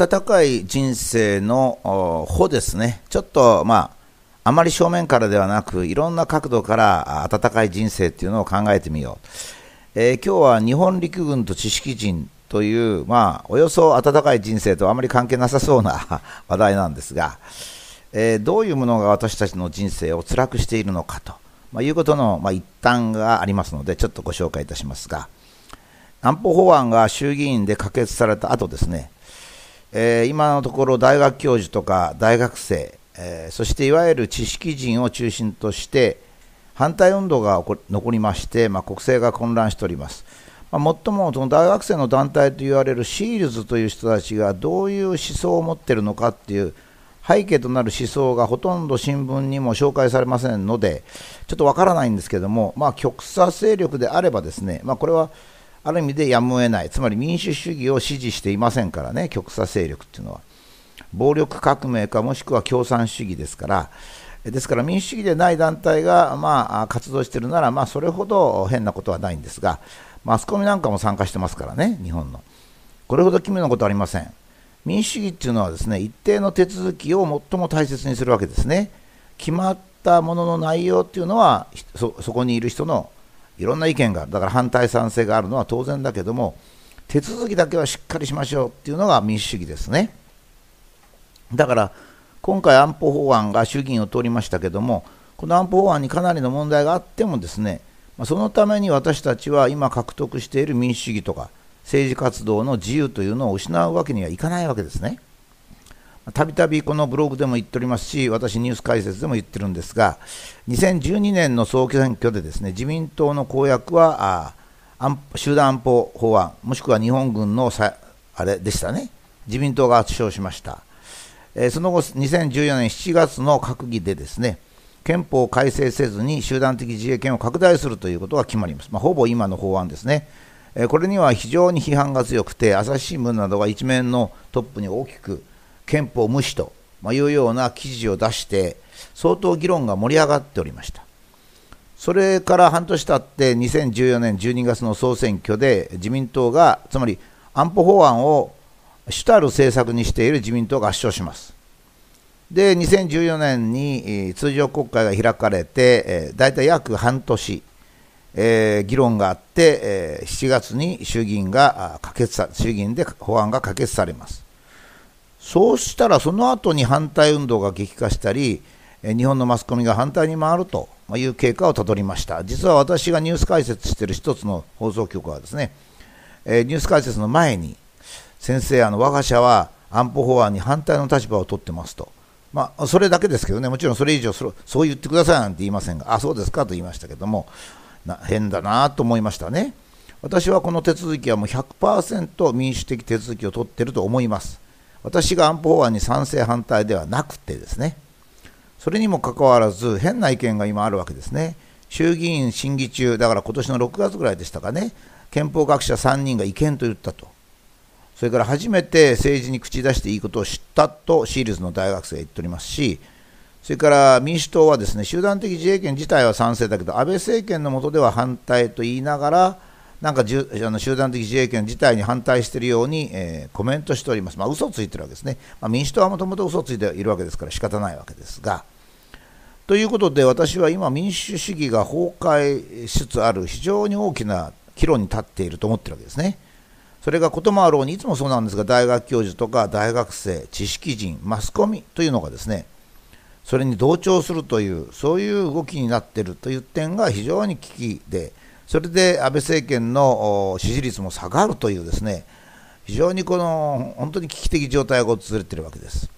温かい人生の方ですね、ちょっとまあ、あまり正面からではなく、いろんな角度から温かい人生っていうのを考えてみよう。えー、今日は日本陸軍と知識人という、まあ、およそ温かい人生とあまり関係なさそうな 話題なんですが、えー、どういうものが私たちの人生を辛くしているのかと、まあ、いうことの、まあ、一端がありますので、ちょっとご紹介いたしますが、安保法案が衆議院で可決された後ですね、えー、今のところ大学教授とか大学生、えー、そしていわゆる知識人を中心として反対運動が残りまして、まあ、国政が混乱しております。まあ、最もその大学生の団体と言われるシールズという人たちがどういう思想を持っているのかっていう背景となる思想がほとんど新聞にも紹介されませんので、ちょっとわからないんですけども、まあ、極左勢力であればですね、まあ、これはある意味でやむを得ない、つまり民主主義を支持していませんからね、極左勢力っていうのは。暴力革命かもしくは共産主義ですから、ですから民主主義でない団体が、まあ、活動しているなら、まあ、それほど変なことはないんですが、マスコミなんかも参加してますからね、日本の。これほど奇妙なことはありません。民主主義っていうのはですね、一定の手続きを最も大切にするわけですね。決まったものの内容っていうのは、そこにいる人のいろんな意見がある、だから反対賛成があるのは当然だけども、手続きだけはしっかりしましょうっていうのが民主主義ですね。だから今回、安保法案が衆議院を通りましたけども、この安保法案にかなりの問題があっても、ですねそのために私たちは今獲得している民主主義とか政治活動の自由というのを失うわけにはいかないわけですね。たびたびこのブログでも言っておりますし、私、ニュース解説でも言ってるんですが、2012年の総選挙でですね自民党の公約はあ集団安保法案、もしくは日本軍のさあれでしたね、自民党が圧勝しました。え、その後、2014年7月の閣議でですね憲法を改正せずに集団的自衛権を拡大するということが決まります、まあ、ほぼ今の法案ですね。え、これには非常に批判が強くて、朝日新聞などが一面のトップに大きく憲法無視というような記事を出して、相当議論が盛り上がっておりました。それから半年経って2014年12月の総選挙で自民党が、つまり安保法案を主たる政策にしている自民党が圧勝します。で、2014年に通常国会が開かれて、大体約半年、えー、議論があって、えー、7月に衆議院が可決さ衆議院で法案が可決されます。そうしたらその後に反対運動が激化したり、日本のマスコミが反対に回るという経過をたどりました。実は私がニュース解説している一つの放送局はですね、ニュース解説の前に、先生、あの我が社は安保法案に反対の立場を取ってますと。まあ、それだけですけどね、もちろんそれ以上そ、そう言ってくださいなんて言いませんが、あ、そうですかと言いましたけども、な変だなと思いましたね。私はこの手続きはもう100%民主的手続きを取っていると思います。私が安保法案に賛成反対ではなくてですね、それにもかかわらず、変な意見が今あるわけですね。衆議院審議中、だから今年の6月ぐらいでしたかね、憲法学者3人が違憲と言ったと。それから初めて政治に口出していいことを知ったとシールズの大学生が言っておりますし、それから民主党はですね集団的自衛権自体は賛成だけど、安倍政権の下では反対と言いながら、なんかじゅあの集団的自衛権自体に反対しているように、えー、コメントしております、まあ嘘ついてるわけですね、まあ、民主党はもともと嘘ついているわけですから仕方ないわけですが。ということで、私は今、民主主義が崩壊しつつある非常に大きな岐路に立っていると思っているわけですね。それがこともあろうに、いつもそうなんですが、大学教授とか大学生、知識人、マスコミというのがですね、それに同調するという、そういう動きになっているという点が非常に危機で、それで安倍政権の支持率も下がるというですね非常にこの本当に危機的状態が訪れているわけです。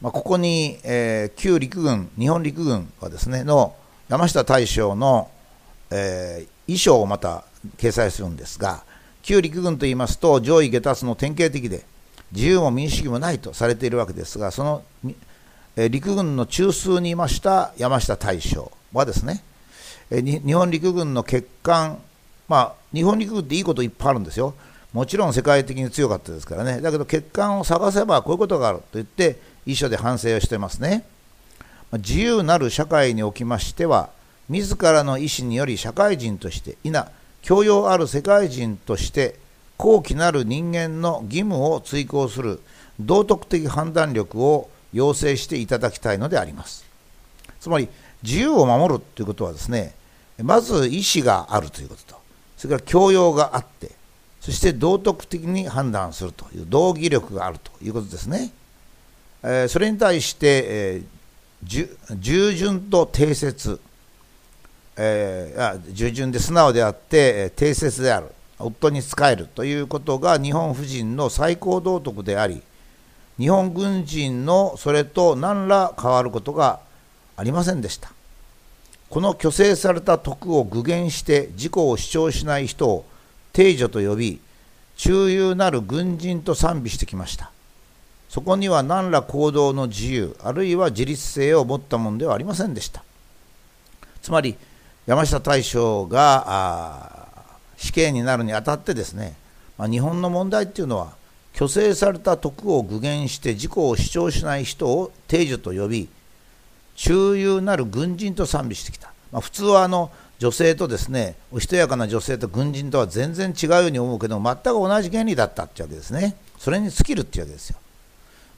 まあ、ここに、えー、旧陸軍、日本陸軍はですねの山下大将の、えー、衣装をまた掲載するんですが、旧陸軍といいますと上位下達の典型的で自由も民主主義もないとされているわけですが、その、えー、陸軍の中枢にいました山下大将はですね、え日本陸軍の欠陥、まあ、日本陸軍っていいこといっぱいあるんですよ。もちろん世界的に強かったですからね。だけど欠陥を探せばこういうことがあると言って、一緒で反省をしてますね。自由なる社会におきましては、自らの意思により社会人として、いな、教養ある世界人として、高貴なる人間の義務を追行する道徳的判断力を要請していただきたいのでありますつまり自由を守るということはですねまず意思があるということとそれから教養があってそして道徳的に判断するという道義力があるということですね、えー、それに対して、えー、従順と定説、えー、従順で素直であって定説である。夫に仕えるということが日本婦人の最高道徳であり日本軍人のそれと何ら変わることがありませんでした。この虚勢された徳を具現して自己を主張しない人を定女と呼び忠勇なる軍人と賛美してきました。そこには何ら行動の自由あるいは自立性を持ったものではありませんでした。つまり山下大将が死刑になるにあたってですね、まあ、日本の問題っていうのは虚勢された徳を具現して自己を主張しない人を定女と呼び忠勇なる軍人と賛美してきた、まあ、普通はあの女性とですねおしとやかな女性と軍人とは全然違うように思うけど全く同じ原理だったってわけですね。それに尽きるってわけですよ。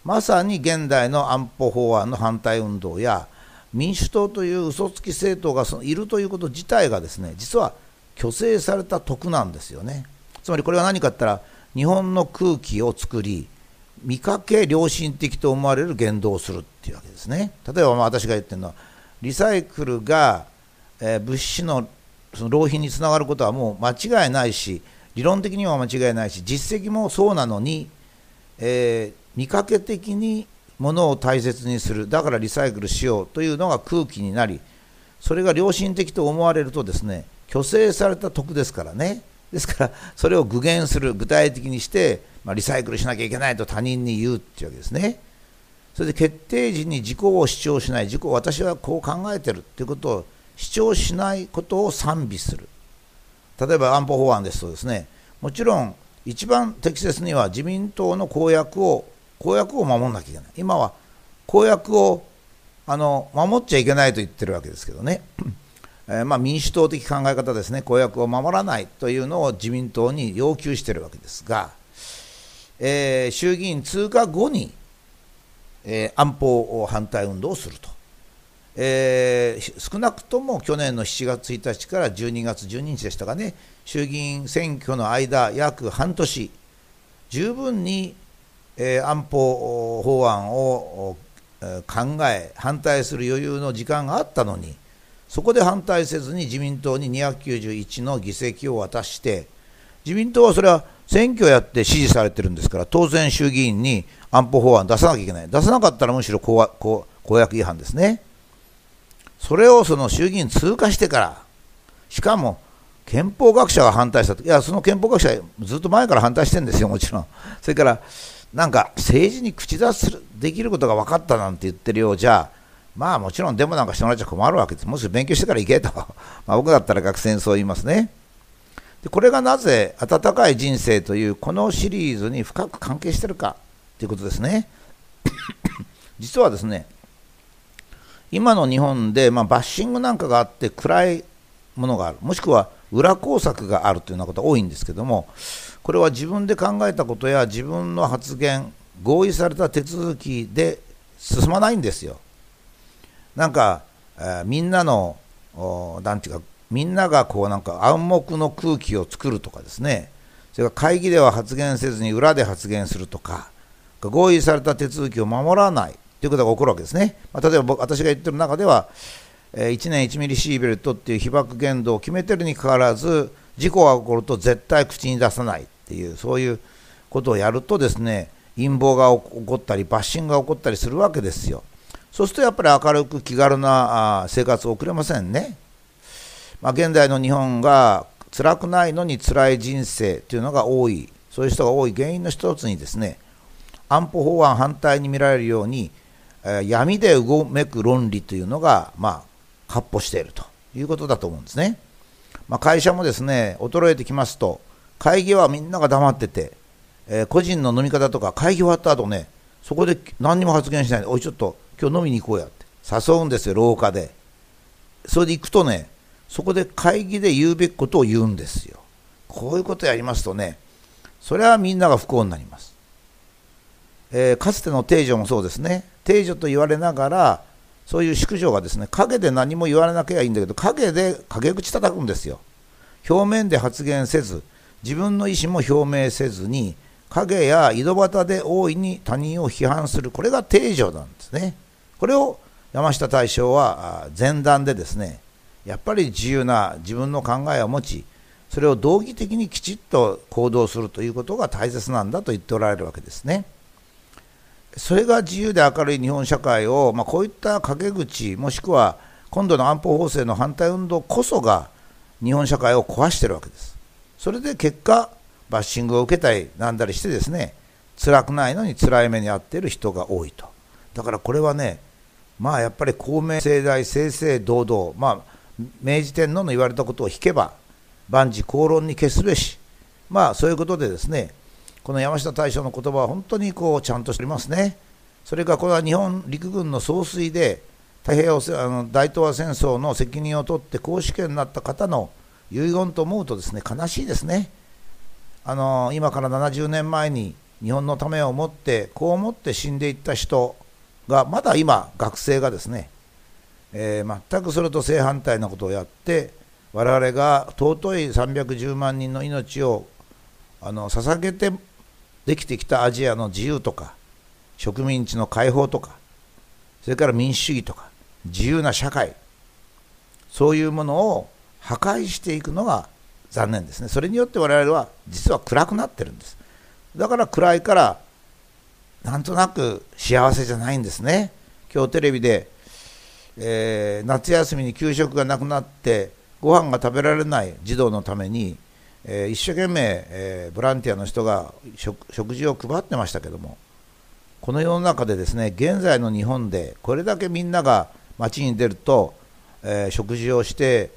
まさに現代の安保法案の反対運動や民主党という嘘つき政党がそのいるということ自体がですね実は虚勢された徳なんですよね。つまりこれは何かって言ったら日本の空気を作り見かけ良心的と思われる言動をするっていうわけですね。例えばまあ私が言ってるのはリサイクルが、えー、物資のその浪費につながることはもう間違いないし理論的には間違いないし実績もそうなのに、えー、見かけ的にものを大切にするだからリサイクルしようというのが空気になりそれが良心的と思われるとですね虚勢された徳ですからね。ですからそれを具現する具体的にしてまあ、リサイクルしなきゃいけないと他人に言うっていうわけですね。それで決定時に自己を主張しない、自己私はこう考えてるっていうことを主張しないことを賛美する。例えば安保法案ですとですね、もちろん一番適切には自民党の公約を公約を守らなきゃいけない。今は公約をあの守っちゃいけないと言ってるわけですけどね。えー、まあ、民主党的考え方ですね、公約を守らないというのを自民党に要求してるわけですが、えー、衆議院通過後に、えー、安保反対運動をすると、えー、少なくとも去年の7月1日から12月12日でしたかね、衆議院選挙の間、約半年、十分に、え、安保法案を考え、反対する余裕の時間があったのに、そこで反対せずに自民党に291の議席を渡して、自民党はそれは選挙やって支持されてるんですから、当然衆議院に安保法案出さなきゃいけない。出さなかったらむしろ公公約違反ですね。それをその衆議院通過してから、しかも憲法学者が反対したと。いや、その憲法学者ずっと前から反対してるんですよ、もちろん。それから、なんか政治に口出すできることが分かったなんて言ってるようじゃ、まあもちろんデモなんかしてもらっちゃ困るわけです。もし勉強してから行けと。まあ僕だったら学生にそう言いますね。でこれがなぜ「温かい人生」というこのシリーズに深く関係しているかということですね。実はですね今の日本で、まあ、バッシングなんかがあって暗いものがあるもしくは裏工作があるというようなことが多いんですけどもこれは自分で考えたことや自分の発言合意された手続きで進まないんですよ。なんか、えー、みんなの何て言うかみんながこうなんか暗黙の空気を作るとかですね、それから会議では発言せずに裏で発言するとか、合意された手続きを守らないということが起こるわけですね。まあ、例えば僕私が言ってる中では、え1年1ミリシーベルトっていう被爆限度を決めてるにかかわらず、事故が起こると絶対口に出さないっていう、そういうことをやるとですね、陰謀が起こったり、バッシングが起こったりするわけですよ。そうするとやっぱり明るく気軽な生活を送れませんね。まあ、現代の日本が辛くないのに辛い人生というのが多い、そういう人が多い原因の一つにですね、安保法案反対に見られるように、えー、闇でうごめく論理というのが、まあ、闊歩しているということだと思うんですね。まあ、会社もですね、衰えてきますと、会議はみんなが黙ってて、えー、個人の飲み方とか会議終わった後ね、そこで何にも発言しないで、おい、ちょっと今日飲みに行こうやって誘うんですよ、廊下で。それで行くとね、そこで会議で言うべきことを言うんですよ。こういうことやりますとね、それはみんなが不幸になります。えー、かつての定女もそうですね定女と言われながらそういう淑女がですね陰で何も言われなきゃいいんだけど陰で陰口叩くんですよ表面で発言せず自分の意思も表明せずに影や井戸端で大いに他人を批判するこれが定女なんですねこれを山下大将は前段でですねやっぱり自由な自分の考えを持ちそれを道義的にきちっと行動するということが大切なんだと言っておられるわけですね。それが自由で明るい日本社会を、まあ、こういった陰口もしくは今度の安保法制の反対運動こそが日本社会を壊しているわけですそれで結果バッシングを受けたりなんだりしてですね辛くないのに辛い目に遭っている人が多いとだからこれはねまあやっぱり公明正大正々堂々まあ明治天皇の言われたことを引けば万事公論に決すべしまあそういうことでですねこの山下大将の言葉は本当にこうちゃんとしておりますね。それからこれは日本陸軍の総帥で太平洋あの大東亜戦争の責任を取って公主権になった方の遺言と思うとですね悲しいですね。あの今から70年前に日本のためを思ってこう思って死んでいった人がまだ今学生がですね、えー、全くそれと正反対なことをやって我々が尊い310万人の命をあの捧げてできてきたアジアの自由とか植民地の解放とかそれから民主主義とか自由な社会そういうものを破壊していくのが残念ですね。それによって我々は実は暗くなってるんです。だから暗いからなんとなく幸せじゃないんですね。今日テレビで、えー、夏休みに給食がなくなってご飯が食べられない児童のためにえー、一生懸命、えー、ボランティアの人が食事を配ってましたけどもこの世の中でですね現在の日本でこれだけみんなが街に出ると、え、食事をして、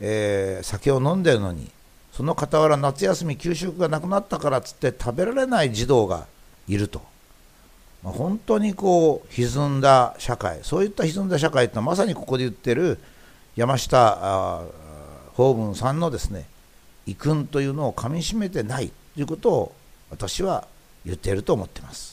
え酒を飲んでるのにその傍ら夏休み給食がなくなったからっつって食べられない児童がいると、本当にこう歪んだ社会そういった歪んだ社会というのはまさにここで言っている山下法文さんのですね遺訓というのをかみしめてないということを私は言っていると思っています。